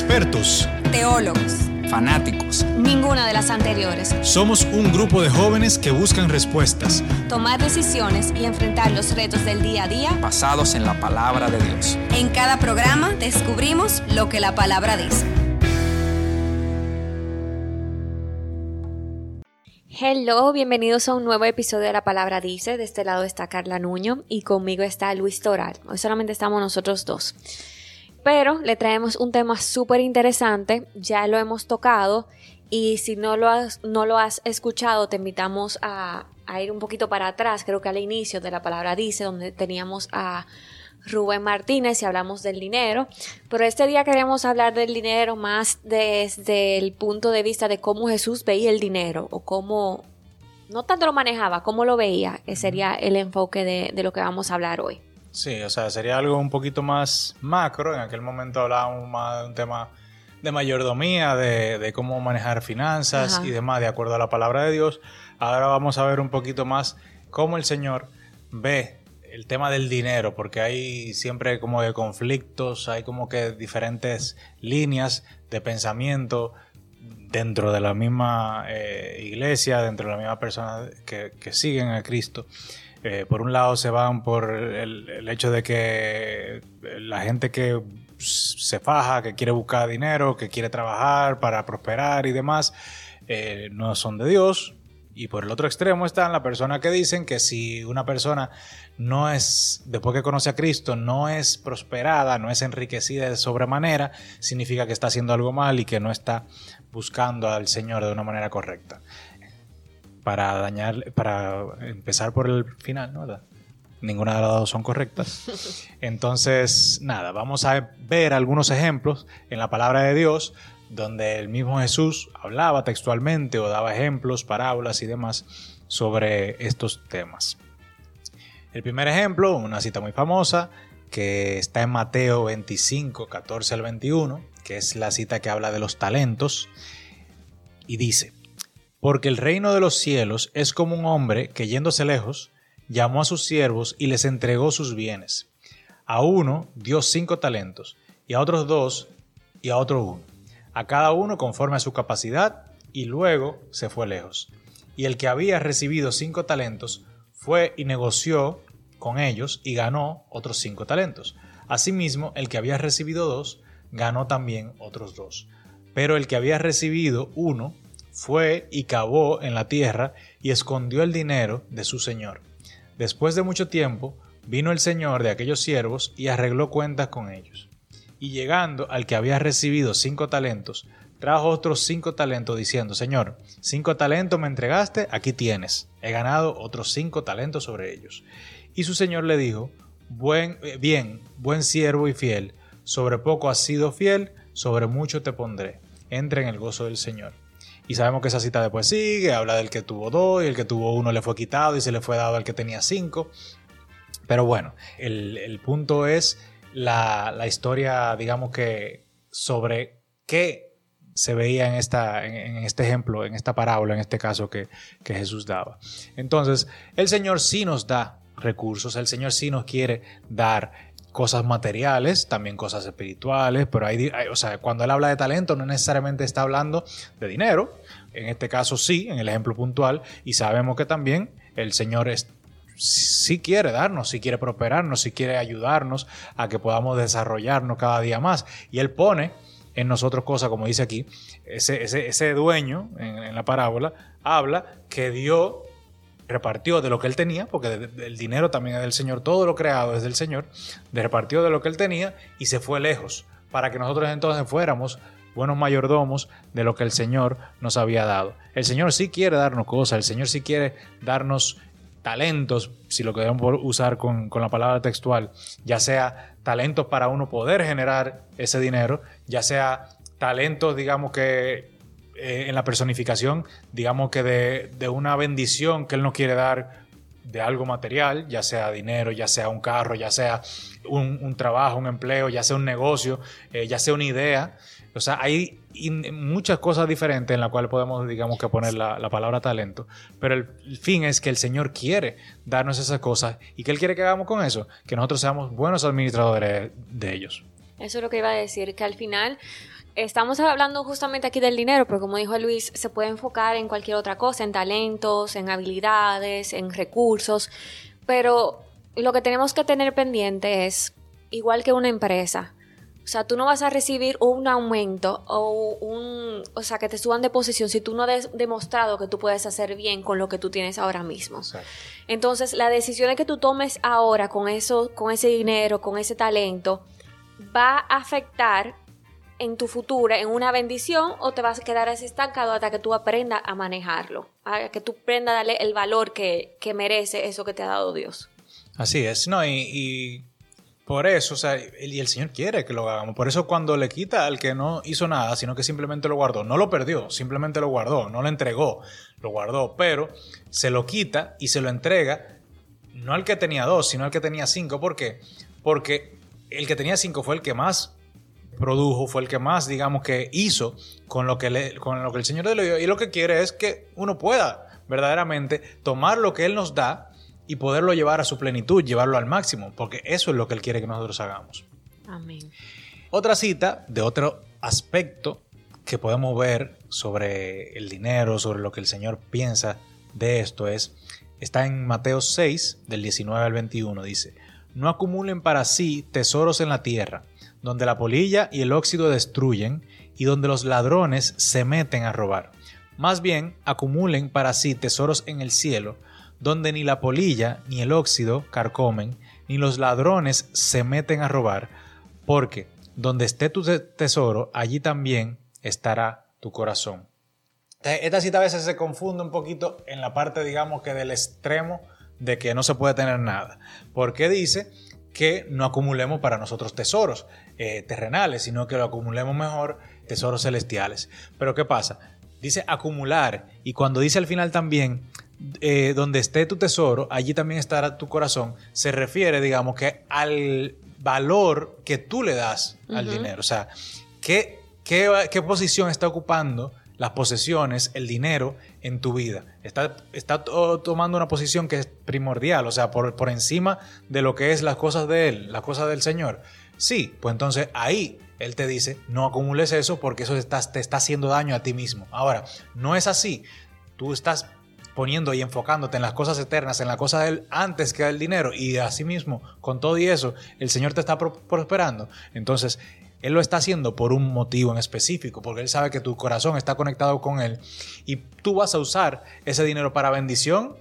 expertos, teólogos, fanáticos. Ninguna de las anteriores. Somos un grupo de jóvenes que buscan respuestas, tomar decisiones y enfrentar los retos del día a día basados en la palabra de Dios. En cada programa descubrimos lo que la palabra dice. Hello, bienvenidos a un nuevo episodio de La Palabra Dice. De este lado está Carla Nuño y conmigo está Luis Toral. Hoy solamente estamos nosotros dos. Pero le traemos un tema súper interesante, ya lo hemos tocado y si no lo has, no lo has escuchado te invitamos a, a ir un poquito para atrás, creo que al inicio de la palabra dice, donde teníamos a Rubén Martínez y hablamos del dinero, pero este día queremos hablar del dinero más desde el punto de vista de cómo Jesús veía el dinero o cómo, no tanto lo manejaba, cómo lo veía, que sería el enfoque de, de lo que vamos a hablar hoy. Sí, o sea, sería algo un poquito más macro. En aquel momento hablábamos más de un tema de mayordomía, de, de cómo manejar finanzas y demás, de acuerdo a la palabra de Dios. Ahora vamos a ver un poquito más cómo el Señor ve el tema del dinero, porque hay siempre como de conflictos, hay como que diferentes líneas de pensamiento dentro de la misma eh, iglesia, dentro de la misma persona que, que siguen a Cristo. Eh, por un lado se van por el, hecho de que la gente que se faja, que quiere buscar dinero, que quiere trabajar para prosperar y demás, eh, no son de Dios. Y por el otro extremo están las personas que dicen que si una persona no es, después que conoce a Cristo, no es prosperada, no es enriquecida de sobremanera, significa que está haciendo algo mal y que no está buscando al Señor de una manera correcta para dañar, para empezar por el final, ¿no? Ninguna de las dos son correctas. Entonces, nada, vamos a ver algunos ejemplos en la palabra de Dios donde el mismo Jesús hablaba textualmente o daba ejemplos, parábolas y demás sobre estos temas. El primer ejemplo, una cita muy famosa, que está en Mateo 25, 14 al 21, que es la cita que habla de los talentos, y dice, porque el reino de los cielos es como un hombre que yéndose lejos, llamó a sus siervos y les entregó sus bienes. A uno dio cinco talentos, y a otros dos, y a otro uno, a cada uno conforme a su capacidad, y luego se fue lejos. Y el que había recibido cinco talentos fue y negoció con ellos y ganó otros cinco talentos. Asimismo, el que había recibido dos, ganó también otros dos. Pero el que había recibido uno, fue y cavó en la tierra y escondió el dinero de su señor. Después de mucho tiempo, vino el señor de aquellos siervos y arregló cuentas con ellos. Y llegando al que había recibido cinco talentos, trajo otros cinco talentos diciendo, Señor, cinco talentos me entregaste, aquí tienes, he ganado otros cinco talentos sobre ellos. Y su señor le dijo, buen, eh, bien, buen siervo y fiel, sobre poco has sido fiel, sobre mucho te pondré. Entra en el gozo del Señor. Y sabemos que esa cita después sigue, habla del que tuvo dos y el que tuvo uno le fue quitado y se le fue dado al que tenía cinco. Pero bueno, el, punto es la, historia, digamos que sobre qué se veía en, esta, en, este ejemplo, en esta parábola, en este caso que, que Jesús daba. Entonces, el Señor sí nos da recursos, el Señor sí nos quiere dar cosas materiales, también cosas espirituales, pero hay, o sea, cuando él habla de talento no necesariamente está hablando de dinero, en este caso sí, en el ejemplo puntual, y sabemos que también el Señor es, sí quiere darnos, sí quiere prosperarnos, sí quiere ayudarnos a que podamos desarrollarnos cada día más, y Él pone en nosotros cosas, como dice aquí, ese, ese, dueño en, en la parábola habla que dio repartió de lo que él tenía, porque el dinero también es del Señor, todo lo creado es del Señor, repartió de lo que él tenía y se fue lejos, para que nosotros entonces fuéramos buenos mayordomos de lo que el Señor nos había dado. El Señor sí quiere darnos cosas, el Señor sí quiere darnos talentos, si lo queremos usar con, con la palabra textual, ya sea talentos para uno poder generar ese dinero, ya sea talentos, digamos que eh, en la personificación, digamos que de, una bendición que Él nos quiere dar de algo material, ya sea dinero, ya sea un carro, ya sea un, trabajo, un empleo, ya sea un negocio, eh, ya sea una idea. O sea, hay muchas cosas diferentes en las cuales podemos, digamos, que poner la, palabra talento. Pero el, fin es que el Señor quiere darnos esas cosas y que Él quiere que hagamos con eso, que nosotros seamos buenos administradores de ellos. Eso es lo que iba a decir, que al final estamos hablando justamente aquí del dinero, pero como dijo Luis, se puede enfocar en cualquier otra cosa, en talentos, en habilidades, en recursos, pero lo que tenemos que tener pendiente es, igual que una empresa, o sea, tú no vas a recibir un aumento o un, o sea, que te suban de posición si tú no has demostrado que tú puedes hacer bien con lo que tú tienes ahora mismo. Entonces, la decisión que tú tomes ahora con eso, con ese dinero, con ese talento, va a afectar en tu futuro en una bendición o te vas a quedar así estancado hasta que tú aprendas a manejarlo, a que tú aprendas a darle el valor que, que merece eso que te ha dado Dios. Así es, no, y, por eso, o sea, y el Señor quiere que lo hagamos. Por eso cuando le quita al que no hizo nada, sino que simplemente lo guardó, no lo perdió, simplemente lo guardó, no lo entregó, lo guardó, pero se lo quita y se lo entrega, no al que tenía dos, sino al que tenía cinco. ¿Por qué? Porque el que tenía cinco fue el que más produjo, fue el que más, digamos, que hizo con lo que, le, con lo que el Señor le dio. Y lo que quiere es que uno pueda verdaderamente tomar lo que Él nos da y poderlo llevar a su plenitud, llevarlo al máximo, porque eso es lo que Él quiere que nosotros hagamos. Amén. Otra cita de otro aspecto que podemos ver sobre el dinero, sobre lo que el Señor piensa de esto es, está en Mateo 6, del 19 al 21, dice, no acumulen para sí tesoros en la tierra, donde la polilla y el óxido destruyen y donde los ladrones se meten a robar. Más bien, acumulen para sí tesoros en el cielo, donde ni la polilla ni el óxido carcomen, ni los ladrones se meten a robar, porque donde esté tu tesoro, allí también estará tu corazón. Esta cita a veces se confunde un poquito en la parte, digamos que del extremo de que no se puede tener nada. Porque dice que no acumulemos para nosotros tesoros eh, terrenales, sino que lo acumulemos mejor tesoros celestiales. Pero ¿qué pasa? Dice acumular y cuando dice al final también, eh, donde esté tu tesoro, allí también estará tu corazón, se refiere, digamos, que al valor que tú le das al dinero. O sea, ¿qué, qué, posición está ocupando las posesiones, el dinero en tu vida. Está, está tomando una posición que es primordial, o sea, por, por, encima de lo que es las cosas de Él, las cosas del Señor. Sí, pues entonces ahí Él te dice, no acumules eso porque eso está, te está haciendo daño a ti mismo. Ahora, no es así. Tú estás poniendo y enfocándote en las cosas eternas, en la cosa de Él antes que el dinero y así mismo, con todo y eso, el Señor te está prosperando. Entonces, Él lo está haciendo por un motivo en específico, porque Él sabe que tu corazón está conectado con Él y tú vas a usar ese dinero para bendición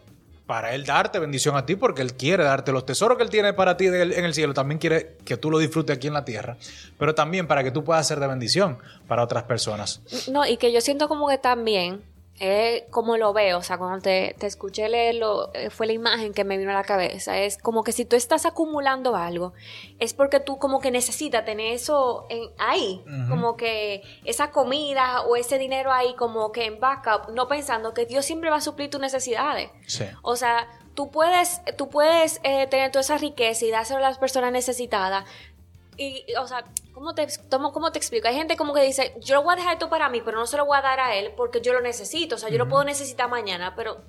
para Él darte bendición a ti, porque Él quiere darte los tesoros que Él tiene para ti en el cielo, también quiere que tú lo disfrutes aquí en la tierra, pero también para que tú puedas ser de bendición para otras personas. No, y que yo siento como que también es como lo veo, o sea, cuando te, te, escuché leerlo, eh, fue la imagen que me vino a la cabeza. Es como que si tú estás acumulando algo, es porque tú como que necesitas tener eso en, ahí, como que esa comida o ese dinero ahí como que en backup, no pensando que Dios siempre va a suplir tus necesidades. Sí. O sea, tú puedes, tú puedes eh, tener toda esa riqueza y dárselo a las personas necesitadas, y, o sea, ¿cómo te, ¿cómo te explico? Hay gente como que dice, yo lo voy a dejar esto para mí, pero no se lo voy a dar a él porque yo lo necesito. O sea, yo lo puedo necesitar mañana, pero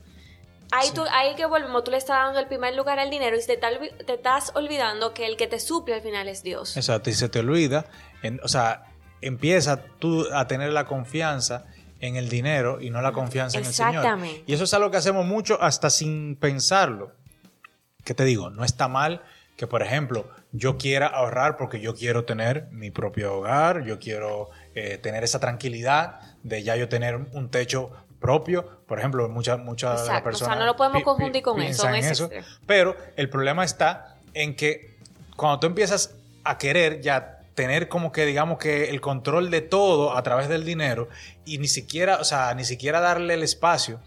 ahí, tú, ahí que volvemos, tú le estás dando el primer lugar al dinero y te, te estás olvidando que el que te suple al final es Dios. Exacto, y se te olvida. o sea, empieza tú a tener la confianza en el dinero y no la confianza en el Señor. Exactamente. Y eso es algo que hacemos mucho hasta sin pensarlo. ¿Qué te digo? No está mal que, por ejemplo, yo quiera ahorrar porque yo quiero tener mi propio hogar, yo quiero eh, tener esa tranquilidad de ya yo tener un techo propio. Por ejemplo, muchas muchas personas. O sea, no lo podemos confundir con eso, eso. Pero el problema está en que cuando tú empiezas a querer ya tener como que digamos que el control de todo a través del dinero y ni siquiera, o sea, ni siquiera darle el espacio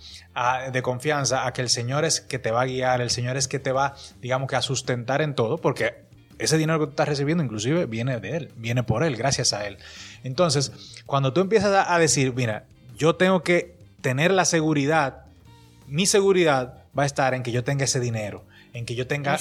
de confianza a que el Señor es que te va a guiar, el Señor es que te va, digamos que a sustentar en todo, porque ese dinero que tú estás recibiendo inclusive viene de Él, viene por Él, gracias a Él. Entonces, cuando tú empiezas a decir, mira, yo tengo que tener la seguridad, mi seguridad va a estar en que yo tenga ese dinero, en que yo tenga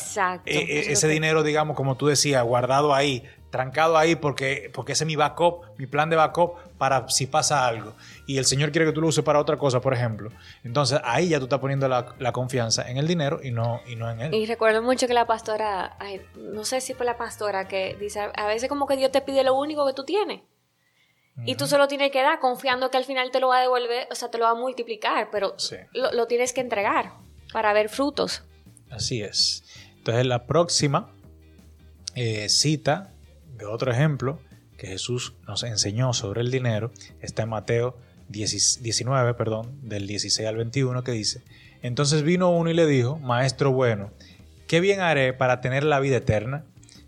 e, e, ese dinero, digamos, como tú decías, guardado ahí, trancado ahí porque, porque ese es mi backup, mi plan de backup para si pasa algo. Y el Señor quiere que tú lo uses para otra cosa, por ejemplo. Entonces ahí ya tú estás poniendo la, confianza en el dinero y no, y no en él. Y recuerdo mucho que la pastora, no sé si fue la pastora que dice, a veces como que Dios te pide lo único que tú tienes. Y tú solo tienes que dar confiando que al final te lo va a devolver, o sea, te lo va a multiplicar, pero lo, tienes que entregar para ver frutos. Así es. Entonces la próxima eh, cita otro ejemplo que Jesús nos enseñó sobre el dinero está en Mateo 19, perdón, del 16 al 21, que dice, entonces vino uno y le dijo, Maestro bueno, ¿qué bien haré para tener la vida eterna?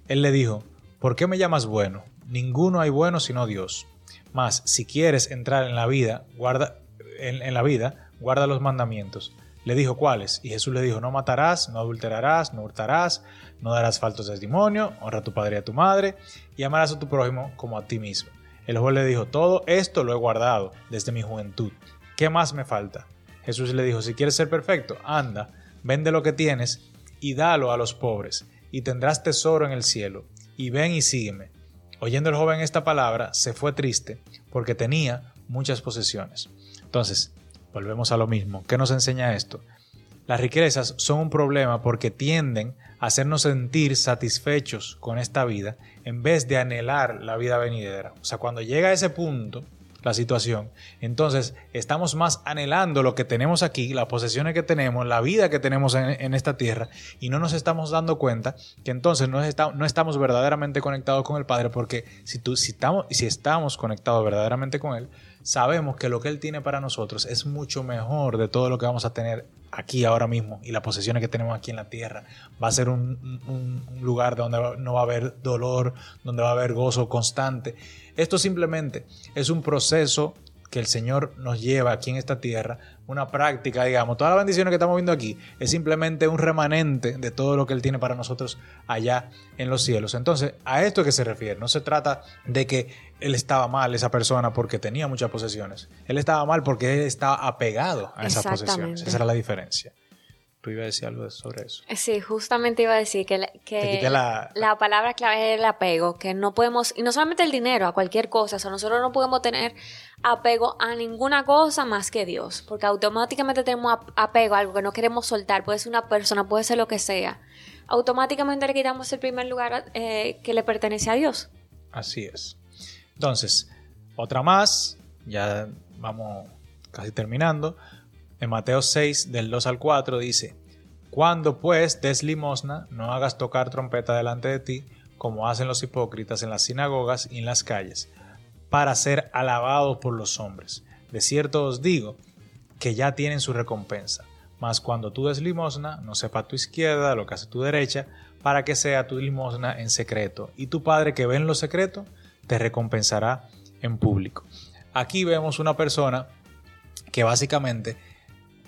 Él le dijo, ¿por qué me llamas bueno? Ninguno hay bueno sino Dios. Mas, si quieres entrar en la vida, guarda, en, la vida, guarda los mandamientos. Le dijo, ¿cuáles? Y Jesús le dijo, no matarás, no adulterarás, no hurtarás, no darás faltos testimonio, honra a tu padre y a tu madre, y amarás a tu prójimo como a ti mismo. El juez le dijo, todo esto lo he guardado desde mi juventud. ¿Qué más me falta? Jesús le dijo, si quieres ser perfecto, anda, vende lo que tienes y dalo a los pobres, y tendrás tesoro en el cielo, y ven y sígueme. Oyendo el joven esta palabra, se fue triste, porque tenía muchas posesiones. Entonces, volvemos a lo mismo. ¿Qué nos enseña esto? Las riquezas son un problema porque tienden a hacernos sentir satisfechos con esta vida en vez de anhelar la vida venidera. O sea, cuando llega a ese punto, la situación. Entonces, estamos más anhelando lo que tenemos aquí, las posesiones que tenemos, la vida que tenemos en, esta tierra, y no nos estamos dando cuenta que entonces no, estamos verdaderamente conectados con el Padre, porque si, tú, si, estamos, si estamos conectados verdaderamente con Él, sabemos que lo que Él tiene para nosotros es mucho mejor de todo lo que vamos a tener aquí ahora mismo y las posesiones que tenemos aquí en la tierra. Va a ser un, un lugar donde no va a haber dolor, donde va a haber gozo constante. Esto simplemente es un proceso que el Señor nos lleva aquí en esta tierra, una práctica, digamos, todas las bendiciones que estamos viendo aquí es simplemente un remanente de todo lo que Él tiene para nosotros allá en los cielos. Entonces, a esto es que se refiere, no se trata de que Él estaba mal, esa persona, porque tenía muchas posesiones. Él estaba mal porque Él estaba apegado a esas posesiones. Esa era la diferencia. Tú ibas a decir algo sobre eso. Sí, justamente iba a decir que, la, palabra clave es el apego, que no podemos, y no solamente el dinero, a cualquier cosa, o sea, nosotros no podemos tener apego a ninguna cosa más que Dios, porque automáticamente tenemos apego a algo que no queremos soltar, puede ser una persona, puede ser lo que sea, automáticamente le quitamos el primer lugar eh, que le pertenece a Dios. Así es. Entonces, otra más, ya vamos casi terminando. En Mateo 6, del 2 al 4, dice, Cuando pues des limosna, no hagas tocar trompeta delante de ti, como hacen los hipócritas en las sinagogas y en las calles, para ser alabados por los hombres. De cierto os digo, que ya tienen su recompensa. Mas cuando tú des limosna, no sepa tu izquierda lo que hace tu derecha, para que sea tu limosna en secreto, y tu Padre que ve en lo secreto, te recompensará en público. Aquí vemos una persona que básicamente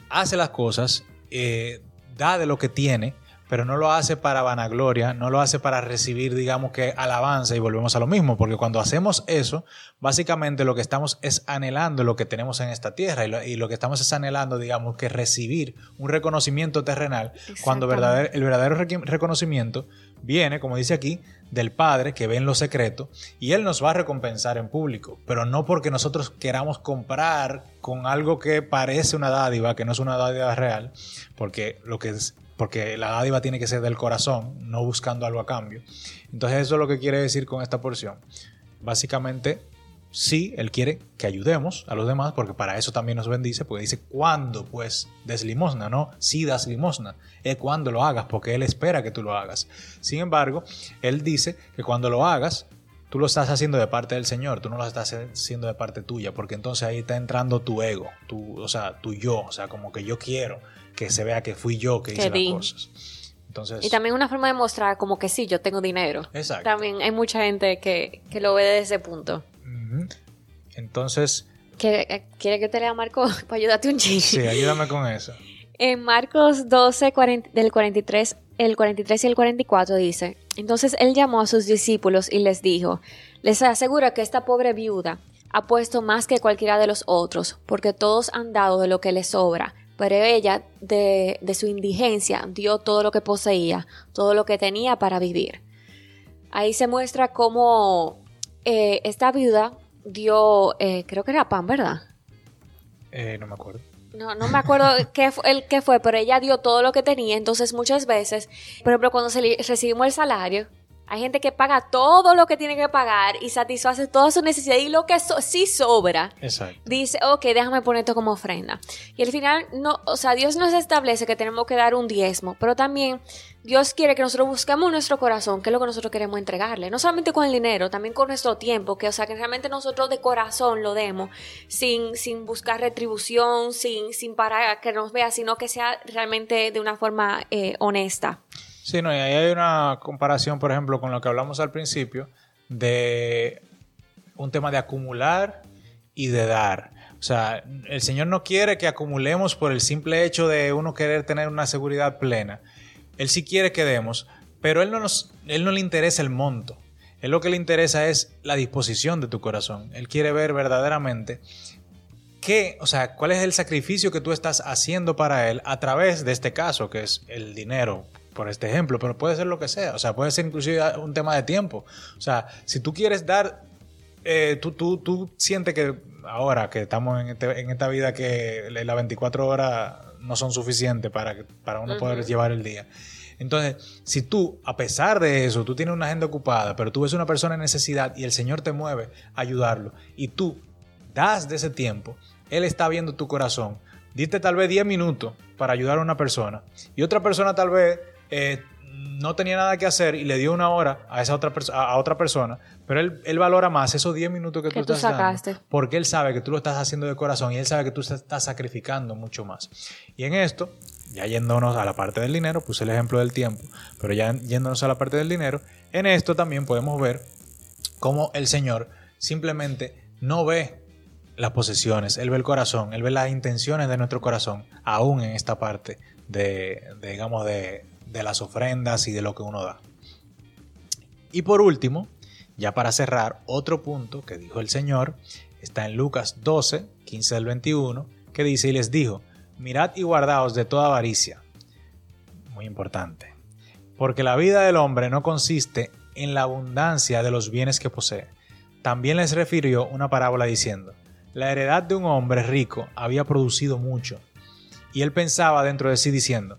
hace las cosas, eh, da de lo que tiene, pero no lo hace para vanagloria, no lo hace para recibir, digamos que, alabanza y volvemos a lo mismo, porque cuando hacemos eso, básicamente lo que estamos es anhelando lo que tenemos en esta tierra y lo, que estamos es anhelando, digamos que recibir un reconocimiento terrenal, cuando el verdadero reconocimiento viene, como dice aquí, del Padre que ve en lo secreto y Él nos va a recompensar en público, pero no porque nosotros queramos comprar con algo que parece una dádiva, que no es una dádiva real, porque lo que es porque la dádiva tiene que ser del corazón, no buscando algo a cambio. Entonces eso es lo que quiere decir con esta porción. Básicamente sí, Él quiere que ayudemos a los demás, porque para eso también nos bendice, porque dice, ¿cuándo pues des limosna? No, sí das limosna, es cuando lo hagas, porque Él espera que tú lo hagas. Sin embargo, Él dice que cuando lo hagas, tú lo estás haciendo de parte del Señor, tú no lo estás haciendo de parte tuya, porque entonces ahí está entrando tu ego, tu, o sea, tu yo, o sea, como que yo quiero que se vea que fui yo que, hice las cosas. Entonces, y también una forma de mostrar como que sí, yo tengo dinero. Exacto. También hay mucha gente que, que lo ve desde ese punto. Entonces... ¿Quiere, ¿Quiere, que te lea Marcos para ayudarte un chiste? Sí, ayúdame con eso. En Marcos 12, del 43, el 43 y el 44 dice, entonces él llamó a sus discípulos y les dijo, les aseguro que esta pobre viuda ha puesto más que cualquiera de los otros, porque todos han dado de lo que les sobra, pero ella de, de su indigencia dio todo lo que poseía, todo lo que tenía para vivir. Ahí se muestra cómo eh, esta viuda dio, eh, creo que era pan, ¿verdad? Eh, no me acuerdo. No, no me acuerdo qué, fue, el, qué fue, pero ella dio todo lo que tenía. Entonces, muchas veces, por ejemplo, cuando recibimos el salario, Hay gente que paga todo lo que tiene que pagar y satisface todas sus necesidades y lo que sí sobra. Exacto. Dice, ok, déjame poner esto como ofrenda. Y al final, no, o sea, Dios nos establece que tenemos que dar un diezmo, pero también Dios quiere que nosotros busquemos nuestro corazón, que es lo que nosotros queremos entregarle. No solamente con el dinero, también con nuestro tiempo, que o sea, que realmente nosotros de corazón lo demos, sin, sin buscar retribución, sin, sin para que nos vea, sino que sea realmente de una forma eh, honesta. Sí, no, y ahí hay una comparación, por ejemplo, con lo que hablamos al principio, de un tema de acumular y de dar. O sea, el Señor no quiere que acumulemos por el simple hecho de uno querer tener una seguridad plena. Él sí quiere que demos, pero Él no, nos, él no le interesa el monto. Él lo que le interesa es la disposición de tu corazón. Él quiere ver verdaderamente qué, o sea, cuál es el sacrificio que tú estás haciendo para Él a través de este caso, que es el dinero, por este ejemplo, pero puede ser lo que sea, o sea, puede ser inclusive un tema de tiempo. O sea, si tú quieres dar, eh, tú, tú, tú sientes que ahora que estamos en, este, en, esta vida que las 24 horas no son suficientes para, para uno poder llevar el día. Entonces, si tú, a pesar de eso, tú tienes una agenda ocupada, pero tú ves una persona en necesidad y el Señor te mueve a ayudarlo y tú das de ese tiempo, Él está viendo tu corazón. Diste tal vez 10 minutos para ayudar a una persona y otra persona tal vez eh, no tenía nada que hacer y le dio una hora a esa otra, a otra persona, pero él, valora más esos 10 minutos que, tú, estás sacaste. porque él sabe que tú lo estás haciendo de corazón y él sabe que tú estás sacrificando mucho más. Y en esto, ya yéndonos a la parte del dinero, puse el ejemplo del tiempo, pero ya yéndonos a la parte del dinero, en esto también podemos ver cómo el Señor simplemente no ve las posesiones, Él ve el corazón, Él ve las intenciones de nuestro corazón, aún en esta parte de digamos, de, de las ofrendas y de lo que uno da. Y por último, ya para cerrar, otro punto que dijo el Señor está en Lucas 12, 15 al 21, que dice, y les dijo, mirad y guardaos de toda avaricia. Muy importante. Porque la vida del hombre no consiste en la abundancia de los bienes que posee. También les refirió una parábola diciendo, la heredad de un hombre rico había producido mucho. Y él pensaba dentro de sí diciendo,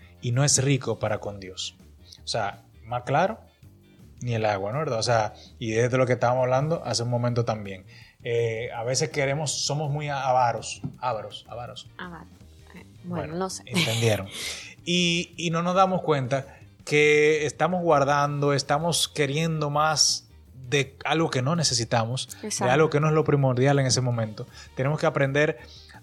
y no es rico para con Dios. O sea, más claro, ni el agua, ¿no? ¿verdad? O sea, y es de lo que estábamos hablando hace un momento también. Eh, a veces queremos, somos muy avaros, avaros, avaros. Avaros. Eh, bueno, no sé. Entendieron. Y, y, no nos damos cuenta que estamos guardando, estamos queriendo más de algo que no necesitamos, de algo que no es lo primordial en ese momento. Tenemos que aprender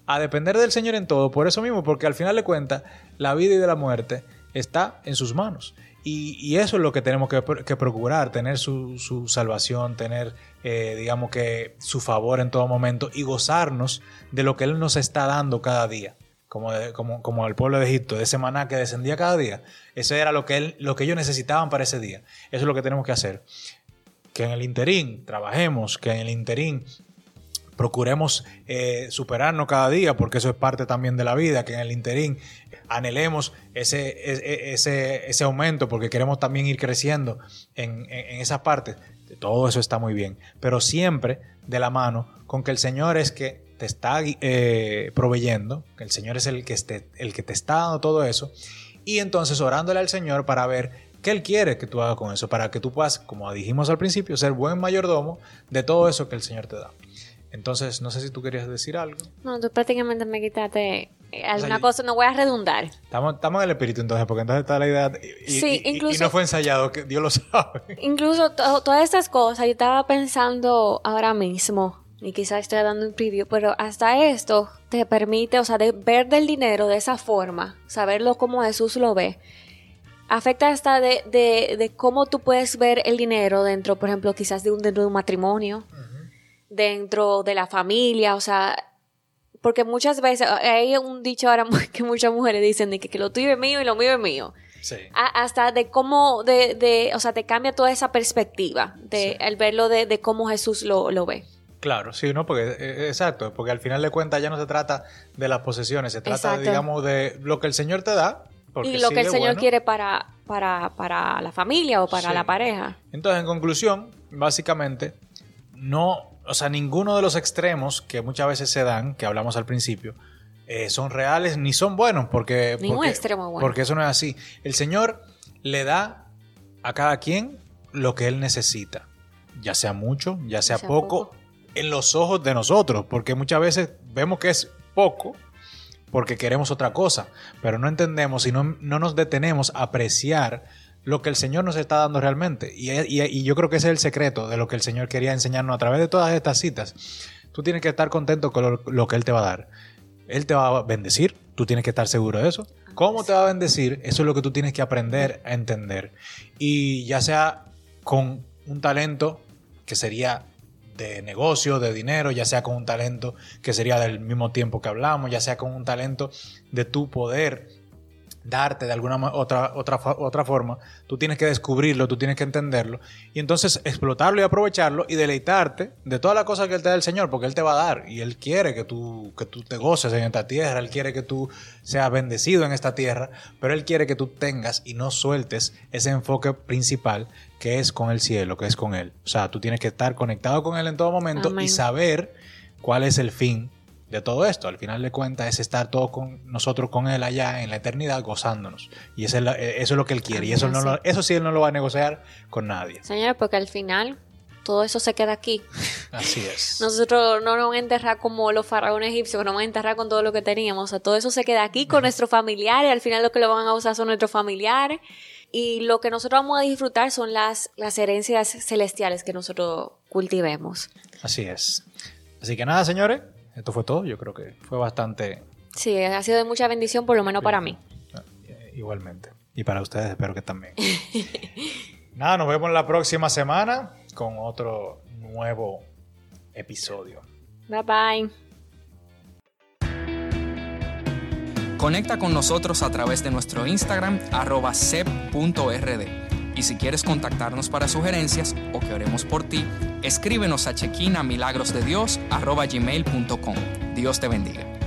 a depender del Señor en todo, por eso mismo, porque al final de cuentas, la vida y de la muerte está en sus manos. Y, eso es lo que tenemos que, procurar, tener su, salvación, tener, eh, digamos que, su favor en todo momento y gozarnos de lo que Él nos está dando cada día. Como, como, como al pueblo de Egipto, de ese maná que descendía cada día. Eso era lo que, él, lo que ellos necesitaban para ese día. Eso es lo que tenemos que hacer. Que en el interín trabajemos, que en el interín procuremos eh, superarnos cada día, porque eso es parte también de la vida, que en el interín anhelemos ese, e, e, ese, ese aumento, porque queremos también ir creciendo en, en, esas partes. Todo eso está muy bien, pero siempre de la mano con que el Señor es que te está eh, proveyendo, el Señor es el que, esté, el que te está dando todo eso, y entonces orándole al Señor para ver qué Él quiere que tú hagas con eso, para que tú puedas, como dijimos al principio, ser buen mayordomo de todo eso que el Señor te da. Entonces, no sé si tú querías decir algo. No, tú prácticamente me quitaste eh, alguna cosa, no voy a redundar. Estamos, estamos, en el espíritu entonces, porque entonces está la idea. Y, sí, incluso, y no fue ensayado, que Dios lo sabe. Incluso todas estas cosas, yo estaba pensando ahora mismo, y quizás estoy dando un preview, pero hasta esto te permite, o sea, de ver del dinero de esa forma, saberlo como Jesús lo ve. Afecta hasta de, de, de cómo tú puedes ver el dinero dentro, por ejemplo, quizás de un, dentro de un matrimonio dentro de la familia, o sea, porque muchas veces hay un dicho ahora que muchas mujeres dicen de que, lo tuyo es mío y lo mío es mío. hasta de cómo, de, de, o sea, te cambia toda esa perspectiva, de el verlo de, de cómo Jesús lo, lo ve. Claro, sí, ¿no? Porque, eh, exacto, porque al final de cuentas ya no se trata de las posesiones, se trata, digamos, de lo que el Señor te da. y lo que el Señor quiere para, para, para, la familia o para la pareja. Entonces, en conclusión, básicamente, no, o sea, ninguno de los extremos que muchas veces se dan, que hablamos al principio, eh, son reales ni son buenos, porque, Ningún extremo bueno. porque eso no es así. El Señor le da a cada quien lo que él necesita, ya sea mucho, ya sea, poco, en los ojos de nosotros, porque muchas veces vemos que es poco porque queremos otra cosa, pero no entendemos y no, no nos detenemos a apreciar lo que el Señor nos está dando realmente. Y, yo creo que ese es el secreto de lo que el Señor quería enseñarnos a través de todas estas citas. Tú tienes que estar contento con lo que Él te va a dar. Él te va a bendecir, tú tienes que estar seguro de eso. ¿Cómo te va a bendecir? Eso es lo que tú tienes que aprender a entender. Y ya sea con un talento que sería de negocio, de dinero, ya sea con un talento que sería del mismo tiempo que hablamos, ya sea con un talento de tu poder darte de alguna otra, otra, otra forma, tú tienes que descubrirlo, tú tienes que entenderlo. Y entonces explotarlo y aprovecharlo y deleitarte de todas las cosas que Él te da el Señor, porque Él te va a dar. Y Él quiere que tú, que tú te goces en esta tierra, Él quiere que tú seas bendecido en esta tierra, pero Él quiere que tú tengas y no sueltes ese enfoque principal que es con el cielo, que es con Él. O sea, tú tienes que estar conectado con Él en todo momento y saber cuál es el fin de todo esto. Al final de cuentas es estar todos con nosotros con Él allá en la eternidad gozándonos. Y eso es, eh, eso es lo que Él quiere. Y eso, no eso sí Él no lo va a negociar con nadie. Señor, porque al final todo eso se queda aquí. Así es. Nosotros no nos vamos a enterrar como los faraones egipcios, no vamos a enterrar con todo lo que teníamos. O sea, todo eso se queda aquí con nuestros familiares. Al final lo que lo van a usar son nuestros familiares. Y lo que nosotros vamos a disfrutar son las, las herencias celestiales que nosotros cultivemos. Así es. Así que nada, señores, esto fue todo. Yo creo que fue bastante. Sí, ha sido de mucha bendición, por lo menos para mí. Ah, igualmente. Y para ustedes, espero que también. Nada, nos vemos la próxima semana con otro nuevo episodio. Bye bye. Conecta con nosotros a través de nuestro Instagram arroba sep.rd. Y si quieres contactarnos para sugerencias o que oremos por ti, escríbenos a chequina Dios te bendiga.